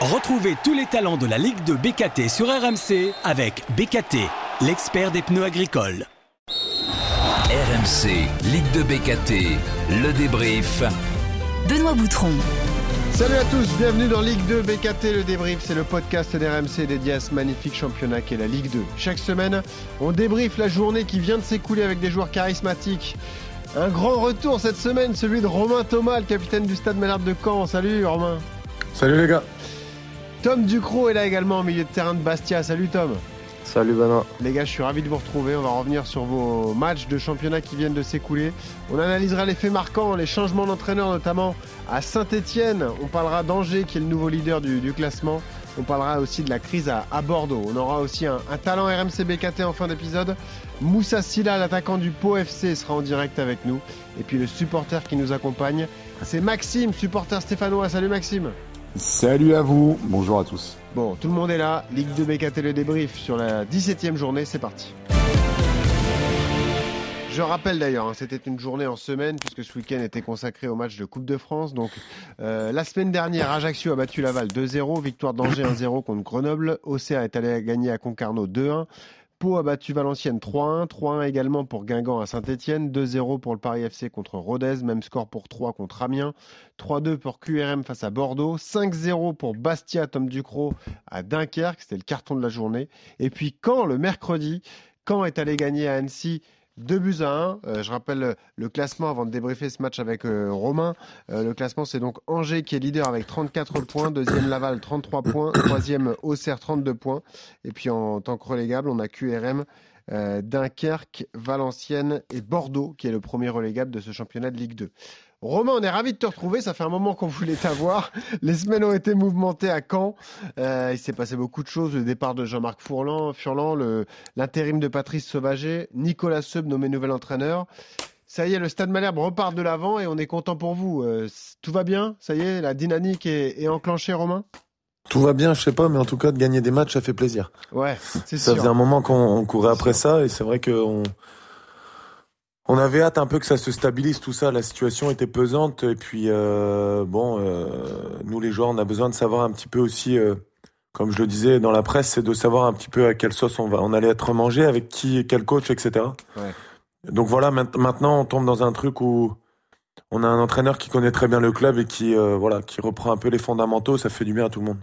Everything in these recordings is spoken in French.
Retrouvez tous les talents de la Ligue de BKT sur RMC avec BKT, l'expert des pneus agricoles. RMC, Ligue de BKT, le débrief. Benoît Boutron. Salut à tous, bienvenue dans Ligue 2 BKT le débrief, c'est le podcast d'RMC dédié à ce magnifique championnat qu'est la Ligue 2. Chaque semaine, on débriefe la journée qui vient de s'écouler avec des joueurs charismatiques. Un grand retour cette semaine, celui de Romain Thomas, le capitaine du Stade Malherbe de Caen. Salut Romain. Salut les gars. Tom Ducrot est là également au milieu de terrain de Bastia. Salut Tom. Salut Benoît. Les gars, je suis ravi de vous retrouver. On va revenir sur vos matchs de championnat qui viennent de s'écouler. On analysera les faits marquants, les changements d'entraîneur notamment à Saint-Etienne. On parlera d'Angers qui est le nouveau leader du, classement. On parlera aussi de la crise à, Bordeaux. On aura aussi un, talent RMC BKT en fin d'épisode. Moussa Silla, l'attaquant du Pau FC, sera en direct avec nous. Et puis le supporter qui nous accompagne, c'est Maxime, supporter stéphanois. Salut Maxime. Salut à vous, bonjour à tous. Bon, tout le monde est là, Ligue 2 BKT le débrief sur la 17e journée, c'est parti. Je rappelle d'ailleurs, hein, c'était une journée en semaine puisque ce week-end était consacré au match de Coupe de France. Donc euh, la semaine dernière, Ajaccio a battu Laval 2-0, victoire d'Angers 1-0 contre Grenoble. Océa est allé gagner à Concarneau 2-1. Pau a battu Valenciennes 3-1, 3-1 également pour Guingamp à Saint-Etienne, 2-0 pour le Paris FC contre Rodez, même score pour 3 contre Amiens, 3-2 pour QRM face à Bordeaux, 5-0 pour Bastia Tom Ducrot à Dunkerque, c'était le carton de la journée. Et puis quand le mercredi, quand est allé gagner à Annecy 2 buts à 1. Euh, je rappelle le classement avant de débriefer ce match avec euh, Romain. Euh, le classement, c'est donc Angers qui est leader avec 34 points. Deuxième Laval, 33 points. Troisième Auxerre, 32 points. Et puis en tant que relégable, on a QRM. Dunkerque, Valenciennes et Bordeaux, qui est le premier relégable de ce championnat de Ligue 2. Romain, on est ravi de te retrouver. Ça fait un moment qu'on voulait t'avoir. Les semaines ont été mouvementées à Caen. Euh, il s'est passé beaucoup de choses. Le départ de Jean-Marc Furlan, Furlan l'intérim de Patrice Sauvager, Nicolas Seub nommé nouvel entraîneur. Ça y est, le Stade Malherbe repart de l'avant et on est content pour vous. Euh, tout va bien? Ça y est, la dynamique est, est enclenchée, Romain? Tout va bien, je sais pas, mais en tout cas de gagner des matchs, ça fait plaisir. Ouais, c'est sûr. Ça faisait un moment qu'on courait après ça, et c'est vrai qu'on on avait hâte un peu que ça se stabilise tout ça. La situation était pesante et puis euh, bon, euh, nous les joueurs, on a besoin de savoir un petit peu aussi, euh, comme je le disais dans la presse, c'est de savoir un petit peu à quelle sauce on va, on allait être mangé, avec qui, quel coach, etc. Ouais. Donc voilà, maintenant on tombe dans un truc où on a un entraîneur qui connaît très bien le club et qui voilà, qui reprend un peu les fondamentaux. Ça fait du bien à tout le monde.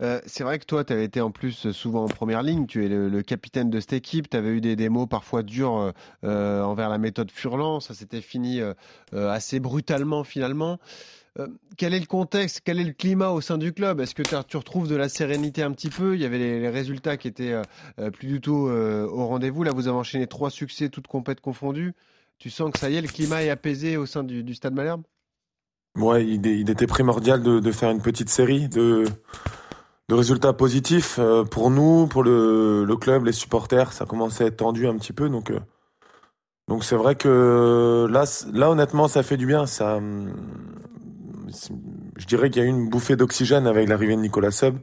Euh, c'est vrai que toi, tu avais été en plus souvent en première ligne, tu es le, capitaine de cette équipe, tu avais eu des, mots parfois durs euh, euh, envers la méthode Furlan, ça s'était fini assez brutalement finalement. quel est le contexte, quel est le climat au sein du club? Est-ce que tu retrouves de la sérénité un petit peu? Il y avait les, résultats qui étaient plus du tout au rendez-vous. Là, vous avez enchaîné trois succès, toutes compètes confondues. Tu sens que ça y est, le climat est apaisé au sein du, Stade Malherbe? Ouais, il, il, était primordial de, de, faire une petite série, de, de résultats positifs euh, pour nous, pour le, le, club, les supporters. Ça commençait à être tendu un petit peu, donc euh, donc c'est vrai que là, là honnêtement, ça fait du bien. Ça, hum, je dirais qu'il y a eu une bouffée d'oxygène avec l'arrivée de Nicolas Sub.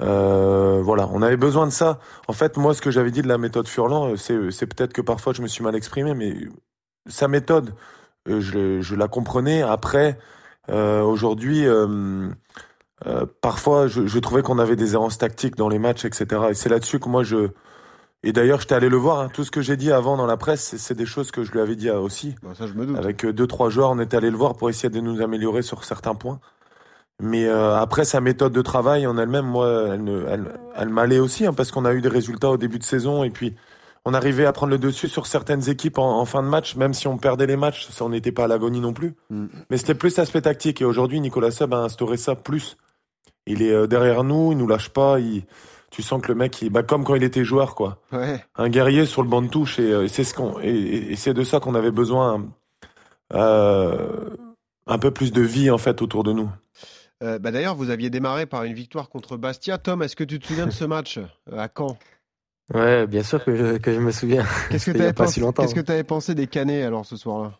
Euh, voilà, on avait besoin de ça. En fait, moi, ce que j'avais dit de la méthode Furlan, euh, c'est, c'est peut-être que parfois je me suis mal exprimé, mais sa méthode, je, je la comprenais. Après, euh, aujourd'hui, euh, parfois, je, je trouvais qu'on avait des errances tactiques dans les matchs, etc. Et c'est là-dessus que moi, je... Et d'ailleurs, j'étais allé le voir. Hein. Tout ce que j'ai dit avant dans la presse, c'est des choses que je lui avais dit euh, aussi. Bah, ça, je me doute. Avec euh, deux, trois joueurs, on était allé le voir pour essayer de nous améliorer sur certains points. Mais euh, après, sa méthode de travail en elle-même, moi, elle, elle, elle m'allait aussi, hein, parce qu'on a eu des résultats au début de saison. Et puis, on arrivait à prendre le dessus sur certaines équipes en, en fin de match, même si on perdait les matchs, ça, on n'était pas à l'agonie non plus. Mm. Mais c'était plus aspect tactique. Et aujourd'hui, Nicolas Sub a instauré ça plus. Il est euh, derrière nous, il nous lâche pas. Il... Tu sens que le mec, il... bah, comme quand il était joueur, quoi. Ouais. Un guerrier sur le banc de touche, et, euh, c'est ce qu'on, et, c'est de ça qu'on avait besoin. Euh, un peu plus de vie en fait autour de nous. Euh, bah D'ailleurs, vous aviez démarré par une victoire contre Bastia. Tom, est-ce que tu te souviens de ce match à Caen? Ouais, bien sûr que je, que je me souviens. Qu'est-ce que tu avais, pensé, qu'est-ce que avais pensé des Canets alors ce soir-là?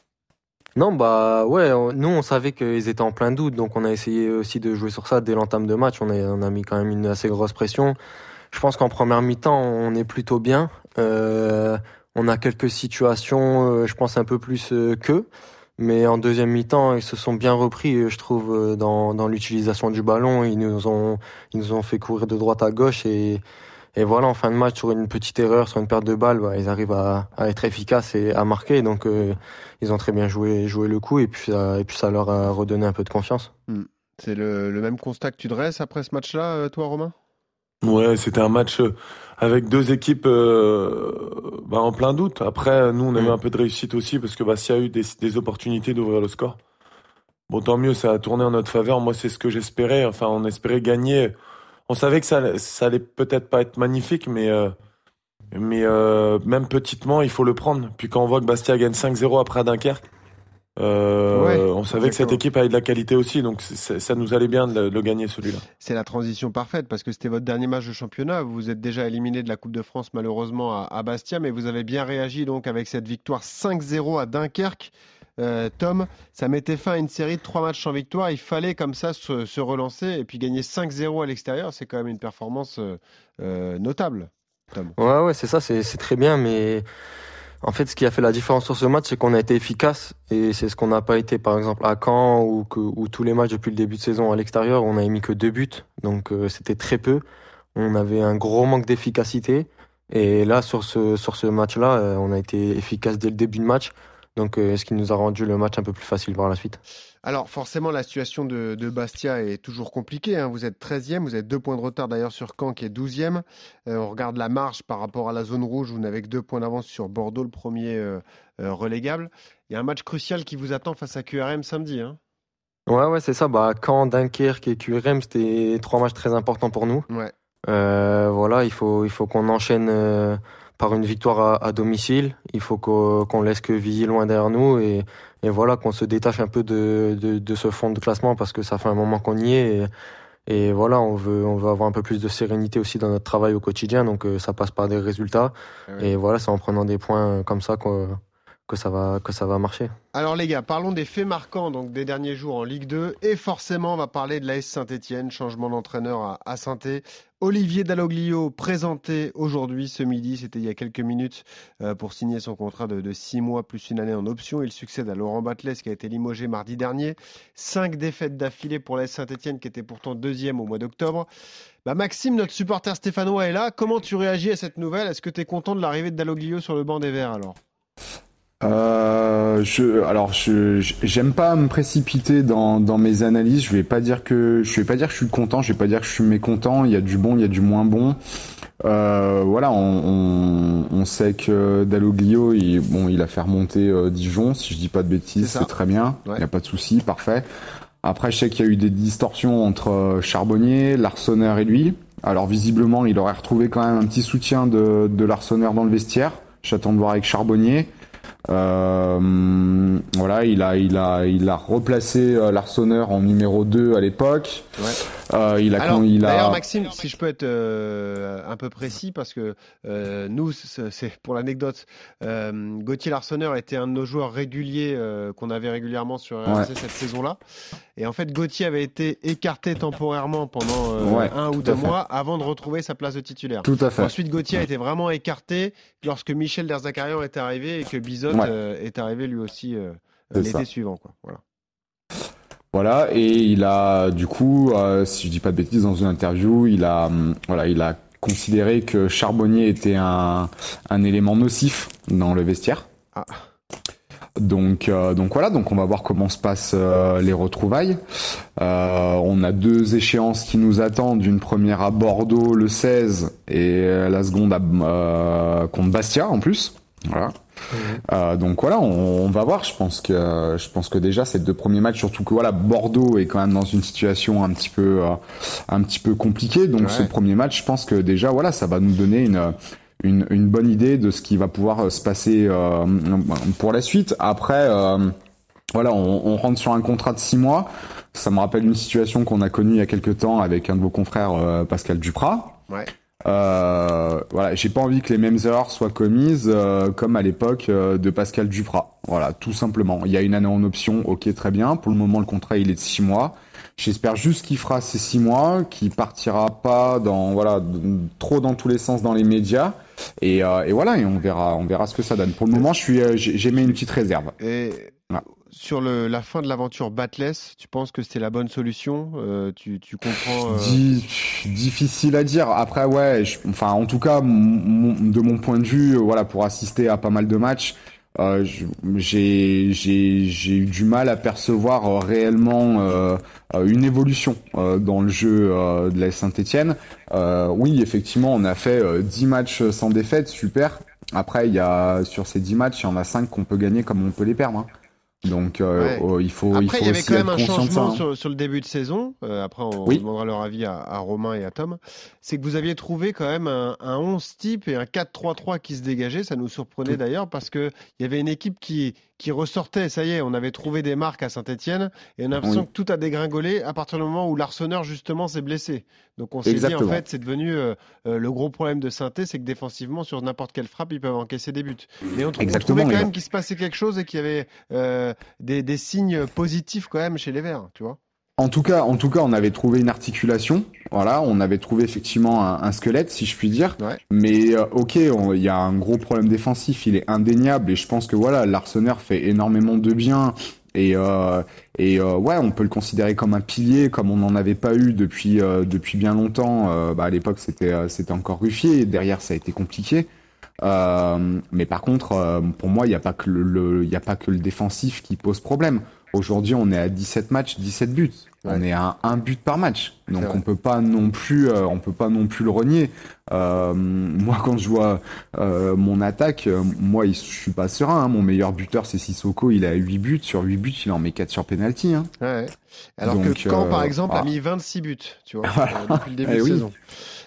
Non, bah ouais, nous on savait qu'ils étaient en plein doute, donc on a essayé aussi de jouer sur ça dès l'entame de match. On a, on a mis quand même une assez grosse pression. Je pense qu'en première mi-temps, on est plutôt bien. Euh, on a quelques situations, euh, je pense un peu plus euh, qu'eux. Mais en deuxième mi-temps, ils se sont bien repris, je trouve, dans, dans l'utilisation du ballon. Ils nous ont, ils nous ont fait courir de droite à gauche et, et voilà, en fin de match, sur une petite erreur, sur une perte de balle, bah, ils arrivent à, à, être efficaces et à marquer. Donc, euh, ils ont très bien joué, joué le coup et puis, ça, et puis ça leur a redonné un peu de confiance. Hmm. C'est le, le, même constat que tu dresses après ce match-là, euh, toi, Romain? Ouais, c'était un match euh, avec deux équipes euh, bah, en plein doute. Après, nous, on a eu un peu de réussite aussi parce que Bastia a eu des, des opportunités d'ouvrir le score. Bon, tant mieux, ça a tourné en notre faveur. Moi, c'est ce que j'espérais. Enfin, on espérait gagner on savait que ça, ça allait peut-être pas être magnifique, mais euh, mais euh, même petitement, il faut le prendre. Puis quand on voit que Bastia gagne 5-0 après Dunkerque, euh, on savait que cette équipe avait de la qualité aussi, donc ça nous allait bien de le, gagner celui-là. C'est la transition parfaite parce que c'était votre dernier match de championnat. Vous êtes déjà éliminé de la Coupe de France malheureusement à, à Bastia, mais vous avez bien réagi donc avec cette victoire 5-0 à Dunkerque. Euh, Tom, ça mettait fin à une série de trois matchs sans victoire. Il fallait comme ça se, relancer et puis gagner 5-0 à l'extérieur. C'est quand même une performance euh, euh, notable. Ouais, ouais, c'est ça, c'est très bien, mais en fait, ce qui a fait la différence sur ce match, c'est qu'on a été efficace et c'est ce qu'on n'a pas été, par exemple, à Caen ou, tous les matchs depuis le début de saison à l'extérieur, on a émis que deux buts, donc c'était très peu. On avait un gros manque d'efficacité et là, sur ce, sur ce match-là, on a été efficace dès le début de match. Donc, euh, ce qui nous a rendu le match un peu plus facile par la suite? Alors forcément, la situation de, Bastia est toujours compliquée. Hein. Vous êtes 13e, vous êtes deux points de retard d'ailleurs sur Caen qui est 12e. Euh, on regarde la marge par rapport à la zone rouge, vous n'avez que deux points d'avance sur Bordeaux, le premier euh, relégable. Il y a un match crucial qui vous attend face à QRM samedi. Hein. Ouais, ouais, c'est ça. Bah, Caen, Dunkerque et QRM, c'était trois matchs très importants pour nous. Ouais. voilà, il faut, il faut qu'on enchaîne par une victoire à, domicile. Il faut qu'on laisse que Villiers loin derrière nous et, et voilà qu'on se détache un peu de, de, de, ce fond de classement parce que ça fait un moment qu'on y est. Et, et, voilà, on veut, on veut avoir un peu plus de sérénité aussi dans notre travail au quotidien. Donc euh, ça passe par des résultats. Ah et voilà, c'est en prenant des points comme ça qu'on que ça va marcher. Alors les gars, parlons des faits marquants donc des derniers jours en Ligue 2 et forcément on va parler de l'AS Saint-Étienne, changement d'entraîneur à, à saint Olivier Dalloglio présenté aujourd'hui ce midi, c'était il y a quelques minutes euh, pour signer son contrat de, de, six mois plus une année en option. Il succède à Laurent Batles qui a été limogé mardi dernier. Cinq défaites d'affilée pour l'AS Saint-Etienne qui était pourtant deuxième au mois d'octobre. Bah Maxime, notre supporter stéphanois est là. Comment tu réagis à cette nouvelle? Est-ce que tu es content de l'arrivée de Dalloglio sur le banc des Verts alors? Euh, je, alors, je j'aime pas me précipiter dans, dans mes analyses. Je vais pas dire que je vais pas dire que je suis content. Je vais pas dire que je suis mécontent. Il y a du bon, il y a du moins bon. Euh, voilà, on, on, on, sait que Dalloglio, il, bon, il a fait remonter euh, Dijon. Si je dis pas de bêtises, c'est très bien. Il n'y a pas de souci, parfait. Après, je sais qu'il y a eu des distorsions entre Charbonnier, Larsonneur et lui. Alors visiblement, il aurait retrouvé quand même un petit soutien de, de Larsonneur dans le vestiaire. J'attends de voir avec Charbonnier. Euh, voilà, il a, il a, il a replacé euh, l'Arseneur en numéro 2 à l'époque. Ouais. Euh, il a, Alors, il a... D'ailleurs, Maxime, si je peux être euh, un peu précis, parce que euh, nous, c'est pour l'anecdote, Gauthier Larsonneur était un de nos joueurs réguliers qu'on avait régulièrement sur RMC ouais. cette saison-là. Et en fait, Gauthier avait été écarté temporairement pendant ouais, un ou deux mois avant de retrouver sa place de titulaire. Tout à fait. Ensuite, Gauthier a été vraiment écarté lorsque Michel Derzakarian est arrivé et que Bizot est arrivé lui aussi l'été suivant. Quoi. Voilà. Voilà, et il a, du coup, euh, si je dis pas de bêtises, dans une interview, il a, voilà, il a considéré que Charbonnier était un, un élément nocif dans le vestiaire. Ah. Donc, euh, donc voilà, donc on va voir comment se passent euh, les retrouvailles. Euh, on a deux échéances qui nous attendent, une première à Bordeaux le 16 et la seconde à, contre Bastia en plus. Voilà. Mmh. Euh, donc voilà, on, on, va voir. Je pense que je pense que déjà ces deux premiers matchs, surtout que voilà Bordeaux est quand même dans une situation un petit peu euh, un petit peu compliquée. Donc ouais. ce premier match, je pense que déjà voilà, ça va nous donner une une, une bonne idée de ce qui va pouvoir se passer euh, pour la suite. Après, euh, voilà, on, on, rentre sur un contrat de six mois. Ça me rappelle une situation qu'on a connue il y a quelques temps avec un de vos confrères, euh, Pascal Duprat. Ouais. Euh, voilà, j'ai pas envie que les mêmes erreurs soient commises euh, comme à l'époque euh, de Pascal Duprat. Voilà, tout simplement. Il y a une année en option, ok, très bien. Pour le moment, le contrat il est de six mois. J'espère juste qu'il fera ces six mois, qu'il partira pas dans voilà trop dans tous les sens dans les médias. Et, euh, et voilà, et on verra, on verra ce que ça donne. Pour le moment, je suis, j'ai mis une petite réserve. Et voilà sur le, la fin de l'aventure Batless, tu penses que c'était la bonne solution euh, tu, comprends euh... Difficile à dire. Après, ouais, enfin, en tout cas, de mon point de vue, voilà, pour assister à pas mal de matchs, euh, j'ai eu du mal à percevoir réellement une évolution dans le jeu de la Saint-Etienne. oui, effectivement, on a fait 10 matchs sans défaite, super. Après, il y a sur ces 10 matchs, il y en a 5 qu'on peut gagner comme on peut les perdre. Hein. Donc euh, il faut. Après, il, faut y avait quand même un changement hein. sur, sur, le début de saison. Euh, après, on oui. demandera leur avis à, à, Romain et à Tom. C'est que vous aviez trouvé quand même un, un 11 type et un 4-3-3 qui se dégageait. Ça nous surprenait d'ailleurs parce que il y avait une équipe qui qui ressortait. Ça y est, on avait trouvé des marques à Saint-Etienne et on a l'impression Oui. que tout a dégringolé à partir du moment où l'Arseneur justement s'est blessé. Donc on s'est dit en fait, c'est devenu euh, euh, le gros problème de Saint-Etienne, c'est que défensivement sur n'importe quelle frappe, ils peuvent encaisser des buts. Mais on, on trouvait quand même qu'il se passait quelque chose et qu'il y avait euh, des, des signes positifs quand même chez les Verts, tu vois. En tout cas, en tout cas, on avait trouvé une articulation. Voilà, on avait trouvé effectivement un, un squelette, si je puis dire. Ouais. Mais euh, ok, il y a un gros problème défensif, il est indéniable, et je pense que voilà, l'Arseneur fait énormément de bien. Et, euh, et euh, ouais, on peut le considérer comme un pilier, comme on n'en avait pas eu depuis euh, depuis bien longtemps. Euh, bah, à l'époque, c'était euh, c'était encore Ruffier. Et derrière, ça a été compliqué. Euh, mais par contre, euh, pour moi, il n'y a pas que le, il a pas que le défensif qui pose problème. Aujourd'hui, on est à 17 matchs, 17 buts. On est à un but par match. Donc on peut pas non plus, euh, on peut pas non plus le renier. Euh, moi, quand je vois euh, mon attaque, euh, moi, je suis pas serein. hein. Mon meilleur buteur, c'est Sissoko. Il a 8 buts. Sur 8 buts, il en met 4 sur penalty. Hein. Ouais. Alors Donc, que euh, par exemple, a voilà. mis 26 buts, tu vois, euh, depuis le début Eh de oui. saison.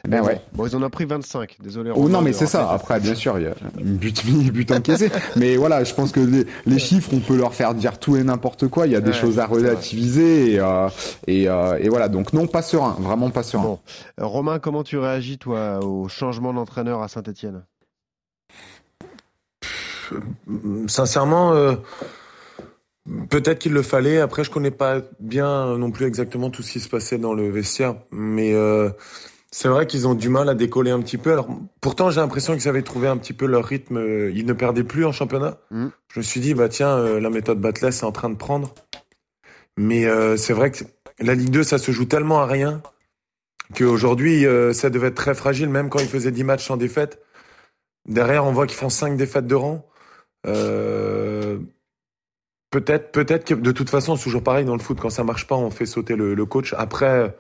Ben bon, ouais. Bon, ils en ont pris 25. Désolé. Oh Romain, non, mais c'est ça. Après, bien sûr, il y a but mis, but encaissé. mais voilà, je pense que les, les chiffres, on peut leur faire dire tout et n'importe quoi. Il y a des Ouais, choses à relativiser et, euh, et, euh, et voilà. Donc non, pas serein, vraiment pas serein. Bon. Euh, Romain, comment tu réagis, toi, au changement d'entraîneur à Saint-Etienne Sincèrement, euh, peut-être qu'il le fallait. Après, je connais pas bien non plus exactement tout ce qui se passait dans le vestiaire, mais euh, c'est vrai qu'ils ont du mal à décoller un petit peu. Alors, pourtant, j'ai l'impression qu'ils avaient trouvé un petit peu leur rythme. Ils ne perdaient plus en championnat. Mhm. Je me suis dit, bah tiens, euh, la méthode Batless est en train de prendre. Mais euh, c'est vrai que la Ligue 2, ça se joue tellement à rien qu'aujourd'hui, euh, ça devait être très fragile, même quand ils faisaient 10 matchs sans défaite. Derrière, on voit qu'ils font 5 défaites de rang. Euh, peut-être, peut-être que de toute façon, c'est toujours pareil dans le foot. Quand ça marche pas, on fait sauter le, le coach. Après,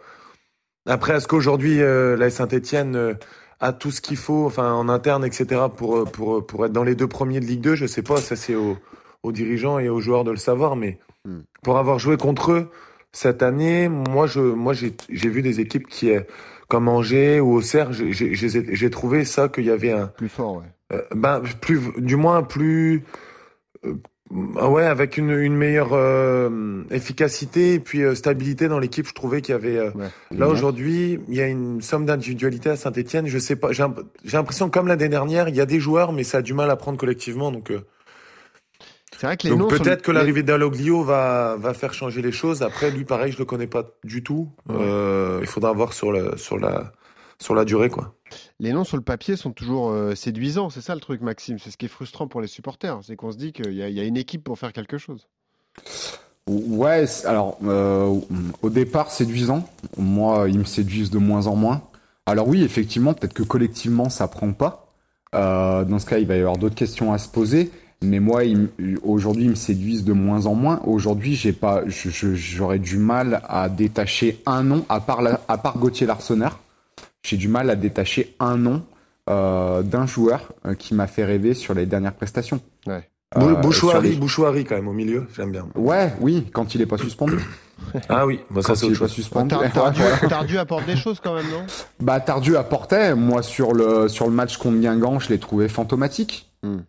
après, est-ce qu'aujourd'hui euh, la Saint-Étienne euh, a tout ce qu'il faut, enfin en interne, etc. pour euh, pour pour être dans les deux premiers de Ligue 2 Je sais pas. Ça c'est aux, aux dirigeants et aux joueurs de le savoir. Mais Hmm. pour avoir joué contre eux cette année, moi je moi j'ai j'ai vu des équipes qui euh, comme Angers ou Auxerre, j'ai j'ai j'ai- j'ai trouvé ça qu'il y avait un Plus fort, ouais. euh, ben plus du moins plus euh, ouais avec une, une meilleure euh, efficacité et puis euh, stabilité dans l'équipe je trouvais qu'il y avait euh, Ouais. là aujourd'hui il y a une somme d'individualité à Saint-Etienne je sais pas j'ai l'impression comme l'année dernière il y a des joueurs mais ça a du mal à prendre collectivement donc euh, C'est vrai que les donc peut-être que les- l'arrivée d'Aloglio va va faire changer les choses. Après lui pareil je le connais pas du tout. Euh, il faudra voir sur le sur la sur la durée quoi Les noms sur le papier sont toujours euh, séduisants, c'est ça le truc, Maxime. C'est ce qui est frustrant pour les supporters, c'est qu'on se dit qu'il y, a- une équipe pour faire quelque chose. Ouais, alors euh, au départ séduisant. Moi, ils me séduisent de moins en moins. Alors oui, effectivement, peut-être que collectivement ça prend pas. Euh, dans ce cas, il va y avoir d'autres questions à se poser. Mais moi, aujourd'hui, ils me séduisent de moins en moins. Aujourd'hui, j'ai pas, j'aurais du mal à détacher un nom, à part, à part Gauthier Larsonneur. J'ai du mal à détacher un nom euh, d'un joueur euh, qui m'a fait rêver sur les dernières prestations. Ouais. Euh, sur Bouchouari les- Bouchouari quand même au milieu j'aime bien Ouais, oui, quand il est pas suspendu. ah oui bah, ça Quand c'est il est autre pas suspendu. Tar- Tardieu, Voilà. Tardieu apporte des choses quand même, non? Bah Tardieu apportait, moi sur le sur le match contre Guingamp, je l'ai trouvé fantomatique. Hmm.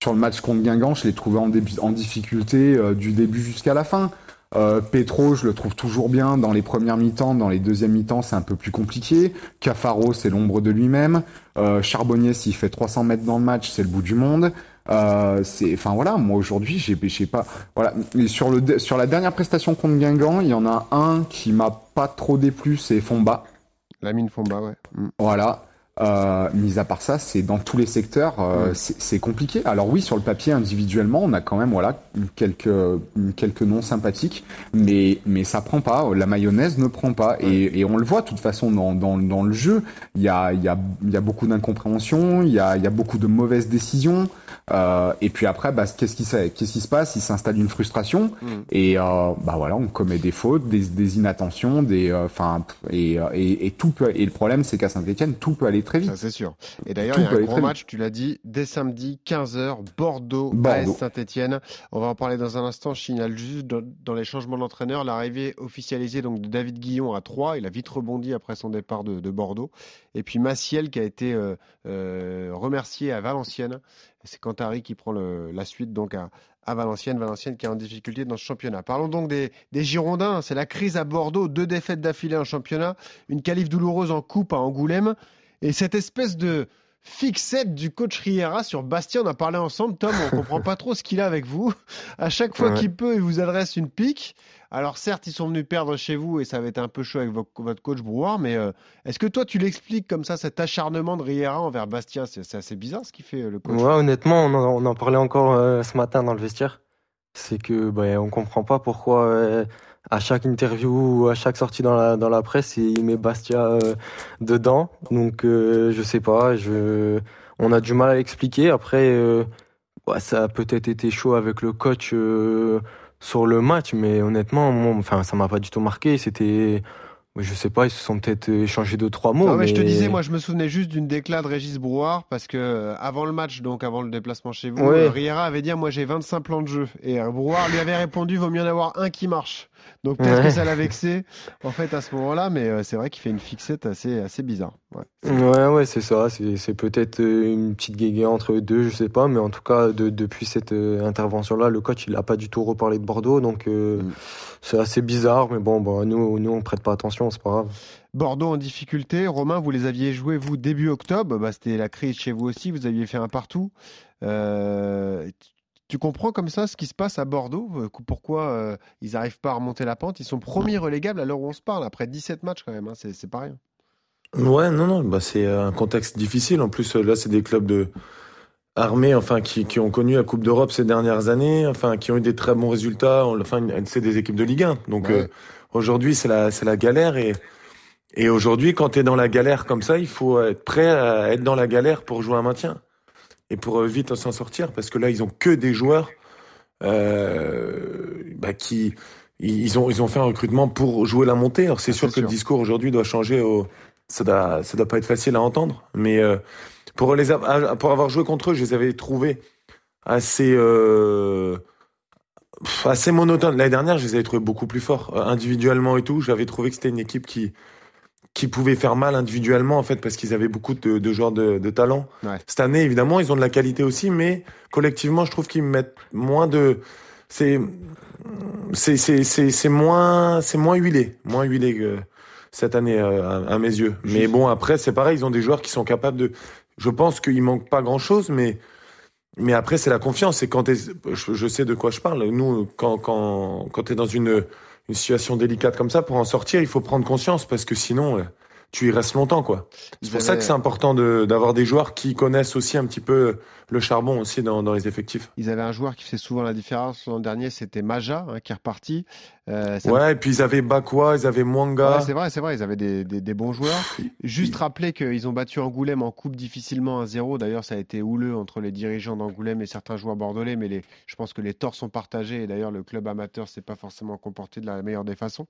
Sur le match contre Guingamp, je l'ai trouvé en difficulté euh, du début jusqu'à la fin. Euh, Petro, je le trouve toujours bien dans les premières mi-temps, dans les deuxièmes mi-temps, c'est un peu plus compliqué. Cafaro, c'est l'ombre de lui-même. Euh, Charbonnier, s'il fait 300 mètres dans le match, c'est le bout du monde. Euh, c'est, enfin voilà, moi aujourd'hui, j'ai, j'ai pas, voilà. Mais sur le, sur la dernière prestation contre Guingamp, il y en a un qui m'a pas trop déplu, c'est Fomba. La mine Fomba, ouais. Mm. Voilà. Euh, mis à part ça, c'est dans tous les secteurs, euh, c'est compliqué. Alors oui, sur le papier, individuellement, on a quand même voilà quelques quelques noms sympathiques, mais mais ça prend pas. La mayonnaise ne prend pas, et, et on le voit de toute façon dans dans, dans le jeu. Il y a il y a il y a beaucoup d'incompréhension, il y a il y a beaucoup de mauvaises décisions. Euh, et puis après, bah, qu'est-ce qui qu'est-ce qui se passe? Il s'installe une frustration, mm. et euh, bah voilà, on commet des fautes, des, des inattentions, des euh, enfin et, et, et tout peut. Et le problème, c'est qu'à Saint-Etienne, tout peut aller très vite. c'est sûr. Et d'ailleurs, il y a un gros match, tu l'as dit, dès samedi, 15h, Bordeaux, Bordeaux. Saint-Etienne. On va en parler dans un instant. Je signale juste dans, les changements d'entraîneur, l'arrivée officialisée donc, de David Guillon à 3. Il a vite rebondi après son départ de, de Bordeaux. Et puis Maciel qui a été euh, euh, remercié à Valenciennes. C'est Cantari qui prend le, la suite donc à, à Valenciennes. Valenciennes qui est en difficulté dans ce championnat. Parlons donc des, des Girondins. C'est la crise à Bordeaux. Deux défaites d'affilée en championnat. Une qualif douloureuse en coupe à Angoulême. Et cette espèce de fixette du coach Riera sur Bastien, on a parlé ensemble, Tom, on comprend pas trop ce qu'il a avec vous. À chaque fois qu'il peut, il vous adresse une pique. Alors certes, ils sont venus perdre chez vous et ça va être un peu chaud avec votre coach Brouard, mais euh, est-ce que toi tu l'expliques comme ça, cet acharnement de Riera envers Bastien? C'est assez bizarre ce qu'il fait le coach. Ouais, honnêtement, on en, parlait encore euh, ce matin dans le vestiaire. C'est que bah, on comprend pas pourquoi euh, à chaque interview ou à chaque sortie dans la, dans la presse, il met Bastia euh, dedans. Donc, euh, je sais pas, je, on a du mal à l'expliquer. Après, euh, ça a peut-être été chaud avec le coach sur le match, mais honnêtement, moi, enfin, ça m'a pas du tout marqué. C'était je sais pas, ils se sont peut-être échangés deux trois mots. Non, mais, je te disais, moi, je me souvenais juste d'une déclaration de Régis Brouard parce que avant le match, donc avant le déplacement chez vous, Riera avait dit moi j'ai 25 plans de jeu et Brouard lui avait répondu vaut mieux en avoir un qui marche. Donc peut-être que ça l'a vexé en fait à ce moment-là, mais euh, c'est vrai qu'il fait une fixette assez, assez bizarre. Ouais, ouais, c'est ça. C'est peut-être euh, une petite guéguerre entre eux deux, je sais pas, mais en tout cas de, depuis cette euh, intervention-là, le coach il a pas du tout reparlé de Bordeaux, donc mm. c'est assez bizarre, mais bon, bon, nous, nous on prête pas attention, c'est pas grave. Bordeaux en difficulté. Romain, vous les aviez joués, vous, début octobre. Bah, C'était la crise chez vous aussi. Vous aviez fait un partout. Euh, tu comprends comme ça ce qui se passe à Bordeaux euh, Pourquoi euh, ils n'arrivent pas à remonter la pente? Ils sont premiers relégables à l'heure où on se parle, après 17 matchs quand même, hein, c'est pas rien. Ouais, non, non, bah c'est un contexte difficile. En plus, là, c'est des clubs de armés, enfin, qui, qui ont connu la Coupe d'Europe ces dernières années, enfin, qui ont eu des très bons résultats. Enfin, c'est des équipes de Ligue 1. Donc euh, aujourd'hui, c'est la, c'est la galère et et aujourd'hui, quand tu es dans la galère comme ça, il faut être prêt à être dans la galère pour jouer un maintien et pour euh, vite s'en sortir parce que là ils ont que des joueurs euh, bah, qui ils ont ils ont fait un recrutement pour jouer la montée. Alors c'est ah, sûr que le discours aujourd'hui doit changer. Au, ça doit ça doit pas être facile à entendre, mais euh, pour les pour avoir joué contre eux, je les avais trouvés assez euh, assez monotones. L'année dernière, je les avais trouvés beaucoup plus forts euh, individuellement et tout. J'avais trouvé que c'était une équipe qui qui pouvaient faire mal individuellement en fait parce qu'ils avaient beaucoup de, de joueurs de, de talent. Cette année évidemment ils ont de la qualité aussi mais collectivement je trouve qu'ils mettent moins de c'est c'est c'est c'est moins c'est moins huilé. Moins huilé que cette année euh, à, mes yeux. Mais bon après c'est pareil ils ont des joueurs qui sont capables de je pense qu'il manque pas grand chose mais mais après c'est la confiance. Et quand je, je sais de quoi je parle. Nous quand quand quand tu es dans une une situation délicate comme ça, pour en sortir, il faut prendre conscience parce que sinon, euh, tu y restes longtemps, quoi. C'est pour ça que c'est important d'avoir des joueurs qui connaissent aussi un petit peu le charbon aussi dans, dans, les effectifs. Ils avaient un joueur qui fait souvent la différence. L'an dernier, c'était Maja hein, qui est reparti. Euh, ouais, et puis ils avaient Bakwa, ils avaient Mwanga. Ouais, c'est vrai, c'est vrai, ils avaient des, des, des bons joueurs. Juste rappeler qu'ils ont battu Angoulême en coupe difficilement à 0 D'ailleurs, ça a été houleux entre les dirigeants d'Angoulême et certains joueurs bordelais, mais les, je pense que les torts sont partagés. Et d'ailleurs, le club amateur s'est pas forcément comporté de la meilleure des façons.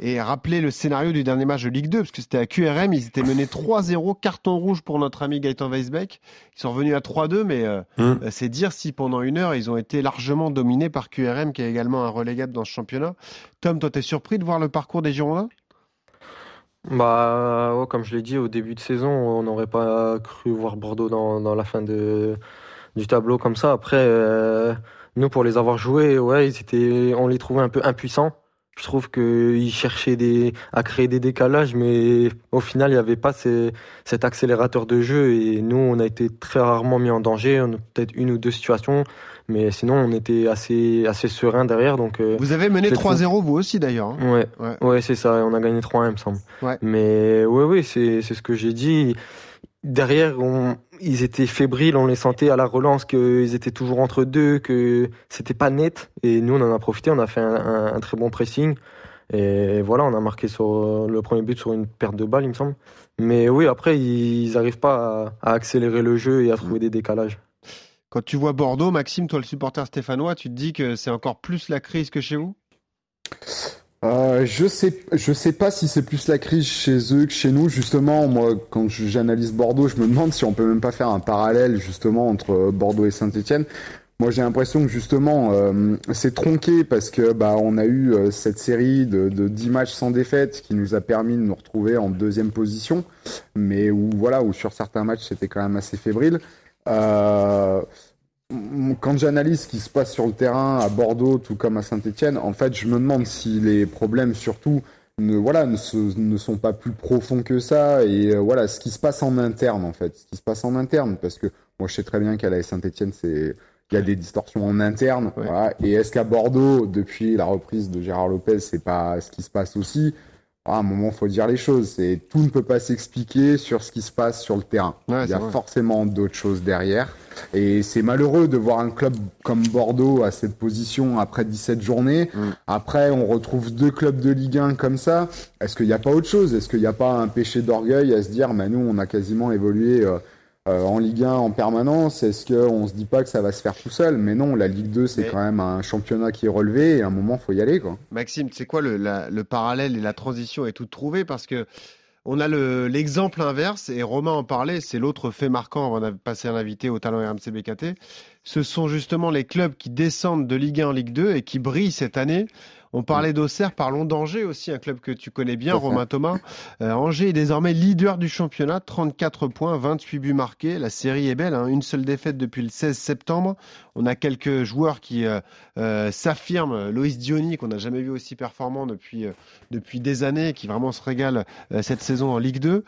Et rappeler le scénario du dernier match de Ligue 2, parce que c'était à QRM, ils étaient menés 3-0, carton rouge pour notre ami Gaëtan Weisbeck. Ils sont revenus à 3-2, mais euh, hum. euh, c'est dire si pendant une heure, ils ont été largement dominés par QRM, qui est également un relégable dans ce championnat. Tom, toi, t'es surpris de voir le parcours des Girondins? Bah, comme je l'ai dit au début de saison, on n'aurait pas cru voir Bordeaux dans, dans, la fin de, du tableau comme ça. Après, euh, nous, pour les avoir joués, ouais, ils étaient, on les trouvait un peu impuissants. Je trouve qu'ils cherchaient des, à créer des décalages, mais au final, il n'y avait pas ces, cet accélérateur de jeu. Et nous, on a été très rarement mis en danger. On a peut-être une ou deux situations, mais sinon, on était assez, assez serein derrière. Donc, euh, vous avez mené 3-0 vous aussi d'ailleurs. Hein ouais, ouais, ouais c'est ça. On a gagné 3-1, il me semble. Ouais. Mais ouais, oui, c'est, c'est ce que j'ai dit derrière, ils étaient fébriles, on les sentait à la relance qu'ils étaient toujours entre deux, que c'était pas net. Et nous, on en a profité, on a fait un, un, très bon pressing. Et voilà, on a marqué sur le premier but sur une perte de balle, il me semble. Mais oui, après, ils n'arrivent pas à, à, accélérer le jeu et à trouver des décalages. Quand tu vois Bordeaux, Maxime, toi le supporter stéphanois, tu te dis que c'est encore plus la crise que chez vous? Euh, je sais, je sais pas si c'est plus la crise chez eux que chez nous. Justement, moi, quand j'analyse Bordeaux, je me demande si on peut même pas faire un parallèle justement entre Bordeaux et Saint-Étienne. Moi, j'ai l'impression que justement, euh, c'est tronqué parce que bah on a eu euh, cette série de, de 10 matchs sans défaite qui nous a permis de nous retrouver en deuxième position, mais où voilà, où sur certains matchs c'était quand même assez fébrile. Euh, quand j'analyse ce qui se passe sur le terrain à Bordeaux, tout comme à Saint-Etienne, en fait, je me demande si les problèmes, surtout, ne, voilà, ne, ne sont pas plus profonds que ça. Et euh, voilà, ce qui se passe en interne, en fait. Ce qui se passe en interne. Parce que moi, je sais très bien qu'à la Saint-Etienne, c'est. Il y a des distorsions en interne. Voilà. Et est-ce qu'à Bordeaux, depuis la reprise de Gérard Lopez, c'est pas ce qui se passe aussi? À un moment, faut dire les choses. C'est tout ne peut pas s'expliquer sur ce qui se passe sur le terrain. Ouais, Il y a vrai. forcément d'autres choses derrière. Et c'est malheureux de voir un club comme Bordeaux à cette position après 17 journées. Mm. Après, on retrouve deux clubs de Ligue 1 comme ça. Est-ce qu'il n'y a pas autre chose? Est-ce qu'il n'y a pas un péché d'orgueil à se dire, bah, nous, on a quasiment évolué euh, euh, en Ligue 1 en permanence Est-ce qu'on se dit pas que ça va se faire tout seul? Mais non, la Ligue 2, c'est Mais- quand même un championnat qui est relevé et à un moment, faut y aller. quoi. Maxime, c'est quoi le, la- le parallèle et la transition est toute trouvée? Parce que on a le- l'exemple inverse et Romain en parlait, c'est l'autre fait marquant avant de passer un invité au talent RMC BKT. Ce sont justement les clubs qui descendent de Ligue 1 en Ligue 2 et qui brillent cette année. On parlait d'Auxerre, parlons d'Angers aussi, un club que tu connais bien. Romain Thomas. Euh, Angers est désormais leader du championnat, 34 points, 28 buts marqués. La série est belle, hein, une seule défaite depuis le 16 septembre. On a quelques joueurs qui euh, euh, s'affirment. Loïs Diony, qu'on n'a jamais vu aussi performant depuis, euh, depuis des années, qui vraiment se régale euh, cette saison en Ligue 2.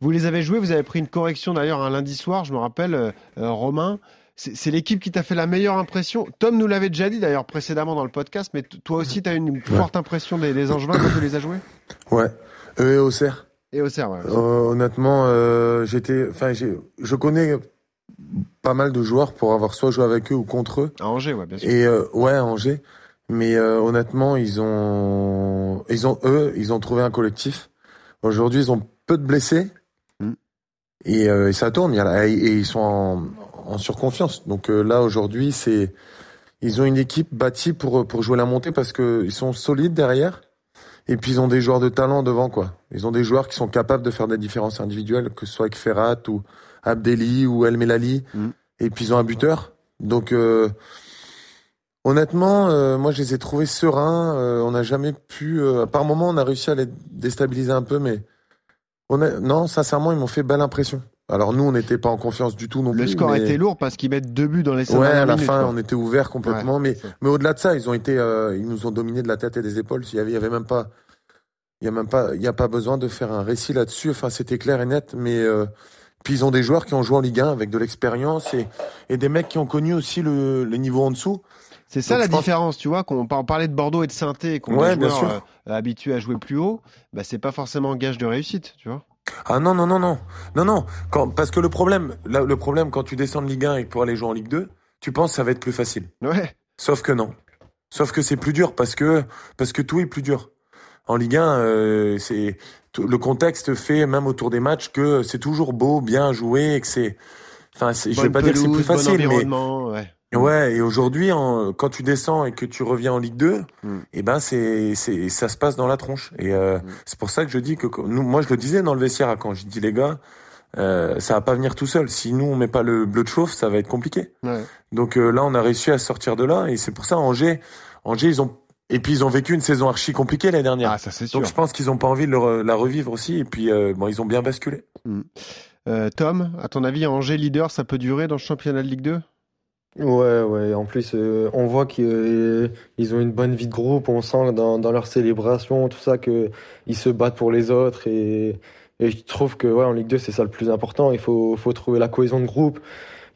Vous les avez joués, vous avez pris une correction d'ailleurs un lundi soir, je me rappelle, Romain. C'est l'équipe qui t'a fait la meilleure impression. Tom nous l'avait déjà dit d'ailleurs précédemment dans le podcast, mais toi aussi, tu as une forte impression des, des Angevins quand tu les as joués? Ouais. Eux et Auxerre. Et Auxerre, ouais. Euh, honnêtement, euh, j'étais, enfin, je connais pas mal de joueurs pour avoir soit joué avec eux ou contre eux. À Angers, ouais, bien sûr. Et euh, ouais, à Angers. Mais euh, honnêtement, ils ont, ils ont eux, ils ont trouvé un collectif. Aujourd'hui, ils ont peu de blessés Mm. et, et ça tourne. Et ils sont en, en surconfiance. Donc euh, là, aujourd'hui, c'est, ils ont une équipe bâtie pour pour jouer la montée parce que ils sont solides derrière. Et puis ils ont des joueurs de talent devant quoi. Ils ont des joueurs qui sont capables de faire des différences individuelles, que ce soit avec Ferrat ou Abdelli ou El Melali. Mm. Et puis ils ont un buteur. Donc euh, honnêtement, euh, moi je les ai trouvés sereins. Euh, on n'a jamais pu. Euh, par moment, on a réussi à les déstabiliser un peu, mais on a- non, sincèrement, ils m'ont fait belle impression. Alors nous, on n'était pas en confiance du tout non Le plus. score mais- était lourd parce qu'ils mettent deux buts dans les cinq Ouais, à la minutes, fin, quoi. on était ouvert complètement, Ouais, mais mais au-delà de ça, ils ont été, euh, ils nous ont dominé de la tête et des épaules. Il y avait, il y avait même pas, il y a même pas, il y a pas besoin de faire un récit là-dessus. Enfin, c'était clair et net. Mais euh, puis ils ont des joueurs qui ont joué en Ligue 1 avec de l'expérience et et des mecs qui ont connu aussi le, le niveau en dessous. C'est ça Donc, la pense- différence, tu vois, qu'on on parlait de Bordeaux et de saint qu'on Ouais, est euh, habitués à jouer plus haut, bah c'est pas forcément gage de réussite, tu vois. Ah non non non non non non. Quand, parce que le problème, là, le problème quand tu descends de Ligue 1 et que pour aller jouer en Ligue 2, tu penses que ça va être plus facile. Ouais. Sauf que non. Sauf que c'est plus dur parce que parce que tout est plus dur. En Ligue 1, euh, c'est le contexte fait même autour des matchs que c'est toujours beau, bien joué, et que c'est. Enfin, je vais pas dire que c'est plus bon facile, mais environnement, ouais. Ouais. Et aujourd'hui, quand tu descends et que tu reviens en Ligue 2, Mm. et ben c'est c'est ça se passe dans la tronche. Et euh, Mm. c'est pour ça que je dis que nous, moi je le disais dans le vestiaire quand je dis les gars, euh, ça va pas venir tout seul. Si nous on met pas le bleu de chauffe, ça va être compliqué. ouais. Donc euh, là, on a réussi à sortir de là, et c'est pour ça Angers, Angers, ils ont et puis ils ont vécu une saison archi compliquée l'année dernière. Ah, ça c'est sûr. Donc je pense qu'ils ont pas envie de le la revivre aussi, et puis euh, bon, ils ont bien basculé. Euh, Tom, à ton avis, Angers leader, ça peut durer dans le championnat de Ligue 2 Ouais, ouais. En plus, euh, on voit qu'ils euh, ils ont une bonne vie de groupe. On sent dans, dans leur célébration, tout ça, que ils se battent pour les autres. Et, et je trouve que ouais, en Ligue 2, c'est ça le plus important. Il faut, faut trouver la cohésion de groupe.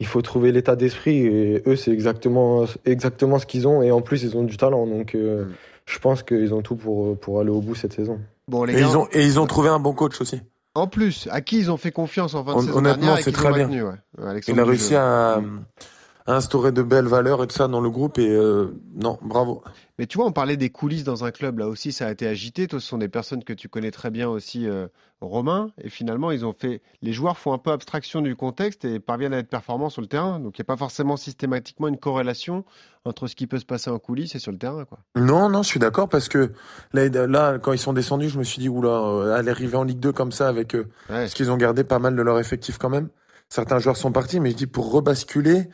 Il faut trouver l'état d'esprit. Et eux, c'est exactement, exactement ce qu'ils ont. Et en plus, ils ont du talent. Donc, euh, Mm. je pense qu'ils ont tout pour, pour aller au bout cette saison. Bon, les Et gars, ils ont et ils ont trouvé un bon coach aussi. En plus, à qui ils ont fait confiance en fin de saison honnêtement, c'est qu'ils très ont bien. maintenu, ouais. Il a réussi à, à instaurer de belles valeurs et tout ça dans le groupe et euh, non, bravo. Mais tu vois, on parlait des coulisses dans un club, là aussi, ça a été agité. Toi, ce sont des personnes que tu connais très bien aussi, euh, Romain. Et finalement, ils ont fait. Les joueurs font un peu abstraction du contexte et parviennent à être performants sur le terrain. Donc, il n'y a pas forcément systématiquement une corrélation entre ce qui peut se passer en coulisses et sur le terrain, quoi. Non, non, je suis d'accord parce que là, là, quand ils sont descendus, je me suis dit, oula, euh, aller arriver en Ligue 2 comme ça avec eux, Ouais. parce qu'ils ont gardé pas mal de leur effectif quand même. Certains joueurs sont partis, mais je dis pour rebasculer,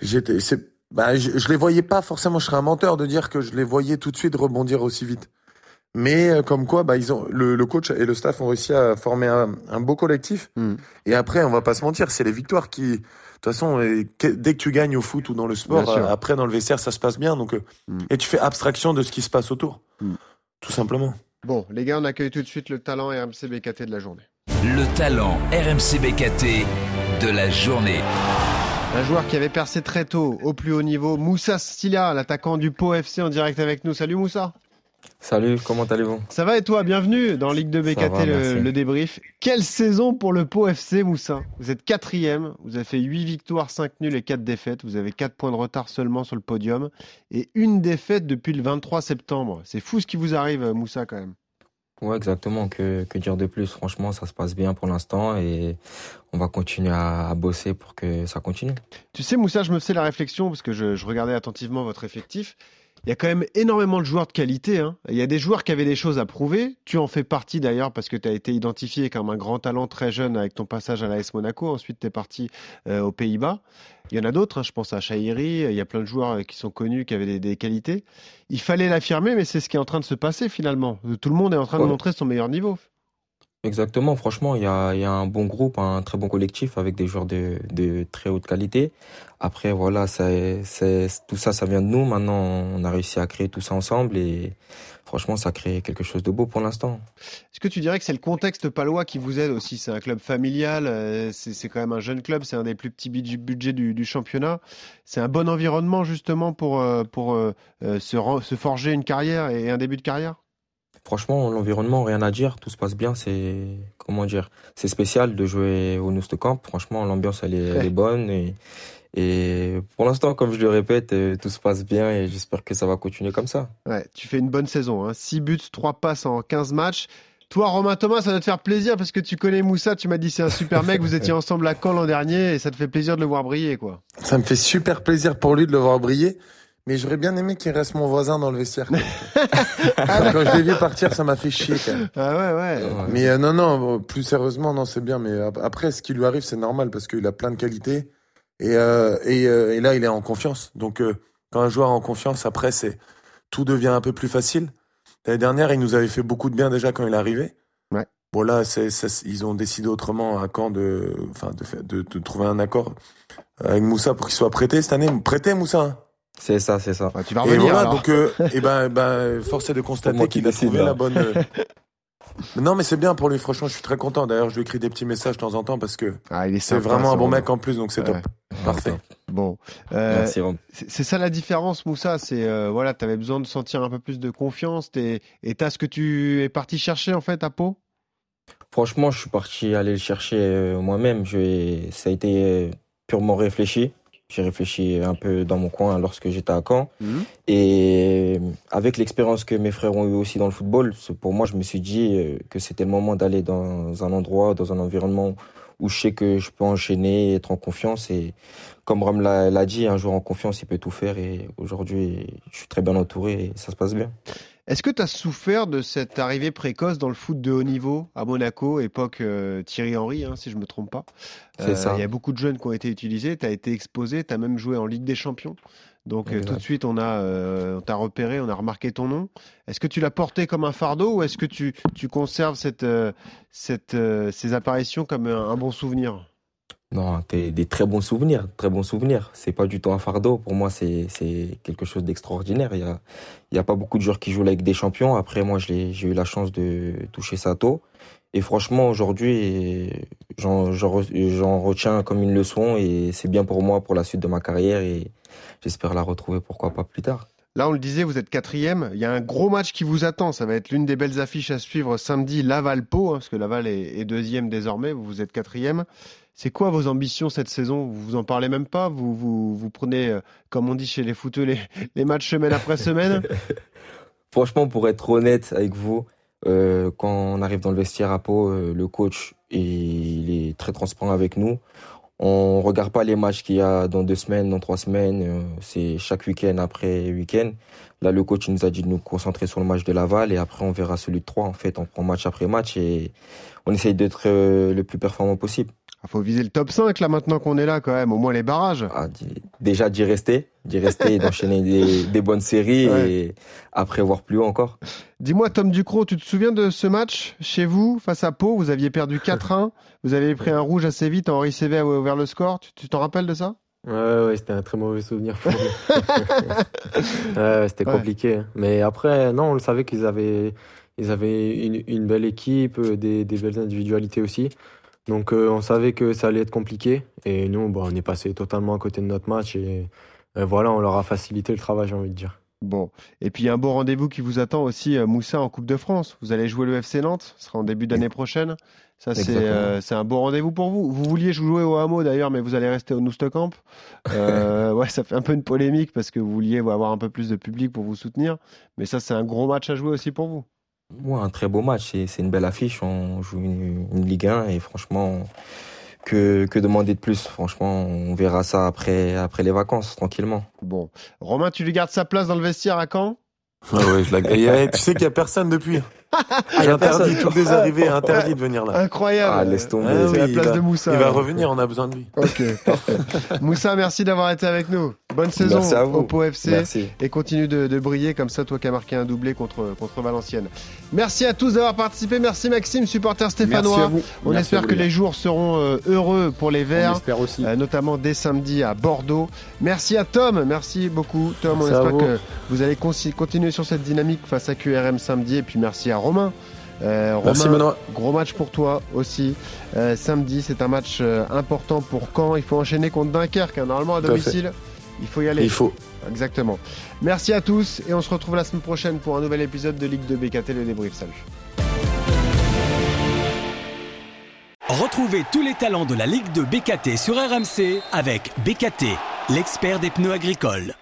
j'étais, c'est, bah, je, je les voyais pas forcément. Je serais un menteur de dire que je les voyais tout de suite rebondir aussi vite. Mais euh, comme quoi, bah, ils ont, le, le coach et le staff ont réussi à former un, un beau collectif. Mm. Et après, on va pas se mentir, c'est les victoires qui, de toute façon, dès que tu gagnes au foot ou dans le sport, euh, après dans le vestiaire, ça se passe bien. Donc, euh, Mm. et tu fais abstraction de ce qui se passe autour, Mm. tout simplement. Bon, les gars, on accueille tout de suite le talent RMC BKT de la journée. Le talent RMC BKT de la journée. Un joueur qui avait percé très tôt au plus haut niveau, Moussa Stilia, l'attaquant du Pau FC en direct avec nous. Salut Moussa. Salut, comment allez-vous? Ça va et toi? Bienvenue dans Ligue de BKT, va, le, merci. le débrief. Quelle saison pour le Pau FC, Moussa? Vous êtes quatrième, vous avez fait 8 victoires, 5 nuls et 4 défaites. Vous avez 4 points de retard seulement sur le podium et une défaite depuis le 23 septembre. C'est fou ce qui vous arrive, Moussa, quand même. Ouais, exactement. Que, que dire de plus? Franchement, ça se passe bien pour l'instant et on va continuer à, bosser pour que ça continue. Tu sais, Moussa, je me fais la réflexion parce que je regardais attentivement votre effectif. Il y a quand même énormément de joueurs de qualité. hein. Il y a des joueurs qui avaient des choses à prouver. Tu en fais partie d'ailleurs parce que tu as été identifié comme un grand talent très jeune avec ton passage à l'AS Monaco. Ensuite, tu es parti euh, aux Pays-Bas. Il y en a d'autres, hein. je pense à Chahiri. Il y a plein de joueurs euh, qui sont connus, qui avaient des, des qualités. Il fallait l'affirmer, mais c'est ce qui est en train de se passer finalement. Tout le monde est en train de montrer son meilleur niveau. Exactement, franchement, il y a, un bon groupe, un très bon collectif avec des joueurs de, très haute qualité. Après, voilà, c'est, tout ça, ça vient de nous. Maintenant, on a réussi à créer tout ça ensemble et franchement, ça crée quelque chose de beau pour l'instant. Est-ce que tu dirais que c'est le contexte palois qui vous aide aussi? C'est un club familial, euh, c'est quand même un jeune club, c'est un des plus petits budgets du, championnat. C'est un bon environnement justement pour, euh, euh, se forger une carrière et un début de carrière? Franchement, l'environnement, rien à dire, tout se passe bien. C'est comment dire, c'est spécial de jouer au Camp. Franchement, l'ambiance elle est, elle est bonne et, et pour l'instant, comme je le répète, euh, tout se passe bien et j'espère que ça va continuer comme ça. Ouais, tu fais une bonne saison. Hein. 6 buts, 3 passes en 15 matchs. Toi, Romain Thomas, ça doit te faire plaisir parce que tu connais Moussa, tu m'as dit c'est un super mec, vous étiez ensemble à Caen l'an dernier et ça te fait plaisir de le voir briller quoi. Ça me fait super plaisir pour lui de le voir briller. Mais j'aurais bien aimé qu'il reste mon voisin dans le vestiaire. quoi. Quand je l'ai vu partir, ça m'a fait chier. Quand même. Ah ouais, ouais. Ouais. Mais euh, non, non, plus sérieusement, non, c'est bien. Mais ap- après, ce qui lui arrive, c'est normal parce qu'il a plein de qualités. Et, euh, et, euh, et là, il est en confiance. Donc, euh, quand un joueur est en confiance, après, c'est tout devient un peu plus facile. L'année dernière, il nous avait fait beaucoup de bien déjà quand il est arrivé. Ouais. Bon là, c'est, ils ont décidé autrement à Caen de, enfin, de, de, de trouver un accord avec Moussa pour qu'il soit prêté cette année. Prêté, Moussa. Hein C'est ça, c'est ça. Ouais, tu vas et revenir voilà, alors. donc, euh, et ben, ben, force est de constater qu'il a décide, trouvé là. la bonne. euh, non, mais c'est bien pour lui. Franchement, je suis très content. D'ailleurs, je lui écris des petits messages de temps en temps parce que Ah, c'est vraiment un bon mec en plus, donc c'est Ouais. top. Parfait. Bon, Euh, c'est ça la différence, Moussa. C'est euh, voilà, tu avais besoin de sentir un peu plus de confiance. t'es- Et t'as ce que tu es parti chercher en fait à Pau? Franchement, je suis parti aller le chercher euh, moi-même. Je- Ça a été euh, purement réfléchi. J'ai réfléchi un peu dans mon coin lorsque j'étais à Caen. Et avec l'expérience que mes frères ont eu aussi dans le football, pour moi, je me suis dit euh, que c'était le moment d'aller dans un endroit, dans un environnement où je sais que je peux enchaîner, être en confiance. Et comme Ram l'a l'a dit, un joueur en confiance, il peut tout faire. Et aujourd'hui, je suis très bien entouré et ça se passe bien. Est-ce que tu as souffert de cette arrivée précoce dans le foot de haut niveau à Monaco, époque euh, Thierry Henry, hein, si je me trompe pas? C'est ça. Il y a beaucoup de jeunes qui ont été utilisés. Tu as été exposé, tu as même joué en Ligue des Champions. Donc euh, tout de suite, on a, euh, on t'a repéré, on a remarqué ton nom. Est-ce que tu l'as porté comme un fardeau ou est-ce que tu, tu conserves cette, euh, cette, euh, ces apparitions comme un, un bon souvenir? Non, t'es- des très bons souvenirs, très bons souvenirs. C'est pas du tout un fardeau. Pour moi, c'est quelque chose d'extraordinaire. Il y a, a pas beaucoup de joueurs qui jouent avec des champions. Après, moi, j'ai eu la chance de toucher ça tôt. Et franchement, aujourd'hui, j'en retiens comme une leçon et c'est bien pour moi pour la suite de ma carrière et j'espère la retrouver pourquoi pas plus tard. Là, on le disait, vous êtes quatrième. Il y a un gros match qui vous attend. Ça va être l'une des belles affiches à suivre samedi, Laval-Pau, hein, parce que Laval est, deuxième désormais. Vous, êtes quatrième. C'est quoi vos ambitions cette saison? Vous vous en parlez même pas? Vous, vous, prenez, euh, comme on dit chez les footeux, les, les matchs semaine après semaine? Franchement, pour être honnête avec vous, euh, quand on arrive dans le vestiaire à Pau, euh, le coach il est très transparent avec nous. On regarde pas les matchs qu'il y a dans deux semaines, dans trois semaines. Euh, c'est chaque week-end après week-end. Là, le coach nous a dit de nous concentrer sur le match de Laval et après on verra celui de Troyes. En fait, on prend match après match et on essaye d'être euh, le plus performant possible. Il faut viser le top 5 là maintenant qu'on est là quand même, au moins les barrages. Ah, déjà d'y rester, d'y rester et d'enchaîner des, des, bonnes séries ouais. et après voir plus haut encore. Dis-moi Tom Ducrot, tu te souviens de ce match chez vous face à Pau? Vous aviez perdu 4-1, vous avez pris un rouge assez vite, Henri Cévé a ouvert le score. Tu t'en rappelles de ça? Ouais, ouais, c'était un très mauvais souvenir pour ouais, c'était compliqué. Mais après, non, on le savait qu'ils avaient, ils avaient une, une belle équipe, des, des belles individualités aussi. Donc euh, on savait que ça allait être compliqué et nous bon, on est passé totalement à côté de notre match et, et voilà on leur a facilité le travail j'ai envie de dire. Bon et puis il y a un beau rendez-vous qui vous attend aussi euh, Moussa en Coupe de France. Vous allez jouer le FC Nantes, ce sera en début d'année prochaine. Ça c'est euh, c'est un beau rendez-vous pour vous. Vous vouliez jouer au Hameau d'ailleurs mais vous allez rester au Noustecamp. Euh, ouais ça fait un peu une polémique parce que vous vouliez avoir un peu plus de public pour vous soutenir mais ça c'est un gros match à jouer aussi pour vous. Ouais, un très beau match, c'est une belle affiche. On joue une, une, Ligue 1 et franchement, que, que demander de plus? Franchement, on verra ça après, après les vacances, tranquillement. Bon. Romain, tu lui gardes sa place dans le vestiaire à Caen? Ouais, ouais, je la... tu sais qu'il n'y a personne depuis. J'ai interdit, tous les arrivées, interdit de venir là. Incroyable. Ah, laisse tomber. Ah, la place va, de Moussa. Il va revenir, on a besoin de lui. Ok, parfait. Moussa, merci d'avoir été avec nous. Bonne saison au Pau FC. Merci. Et continue de, de, briller comme ça, toi qui as marqué un doublé contre, contre Valenciennes. Merci à tous d'avoir participé. Merci Maxime, supporter stéphanois. On merci espère que les jours seront euh, heureux pour les Verts. On espère aussi. Euh, notamment dès samedi à Bordeaux. Merci à Tom. Merci beaucoup, Tom. Merci on espère vous. que vous allez continuer sur cette dynamique face à QRM samedi. Et puis merci à Romain. Euh, Romain, Merci Benoît. Gros match pour toi aussi. Euh, samedi, c'est un match euh, important pour Caen. Il faut enchaîner contre Dunkerque. Hein. Normalement à domicile, il faut y aller. Il faut. Exactement. Merci à tous et on se retrouve la semaine prochaine pour un nouvel épisode de Ligue 2 BKT le débrief. Salut. Retrouvez tous les talents de la Ligue 2 BKT sur RMC avec BKT, l'expert des pneus agricoles.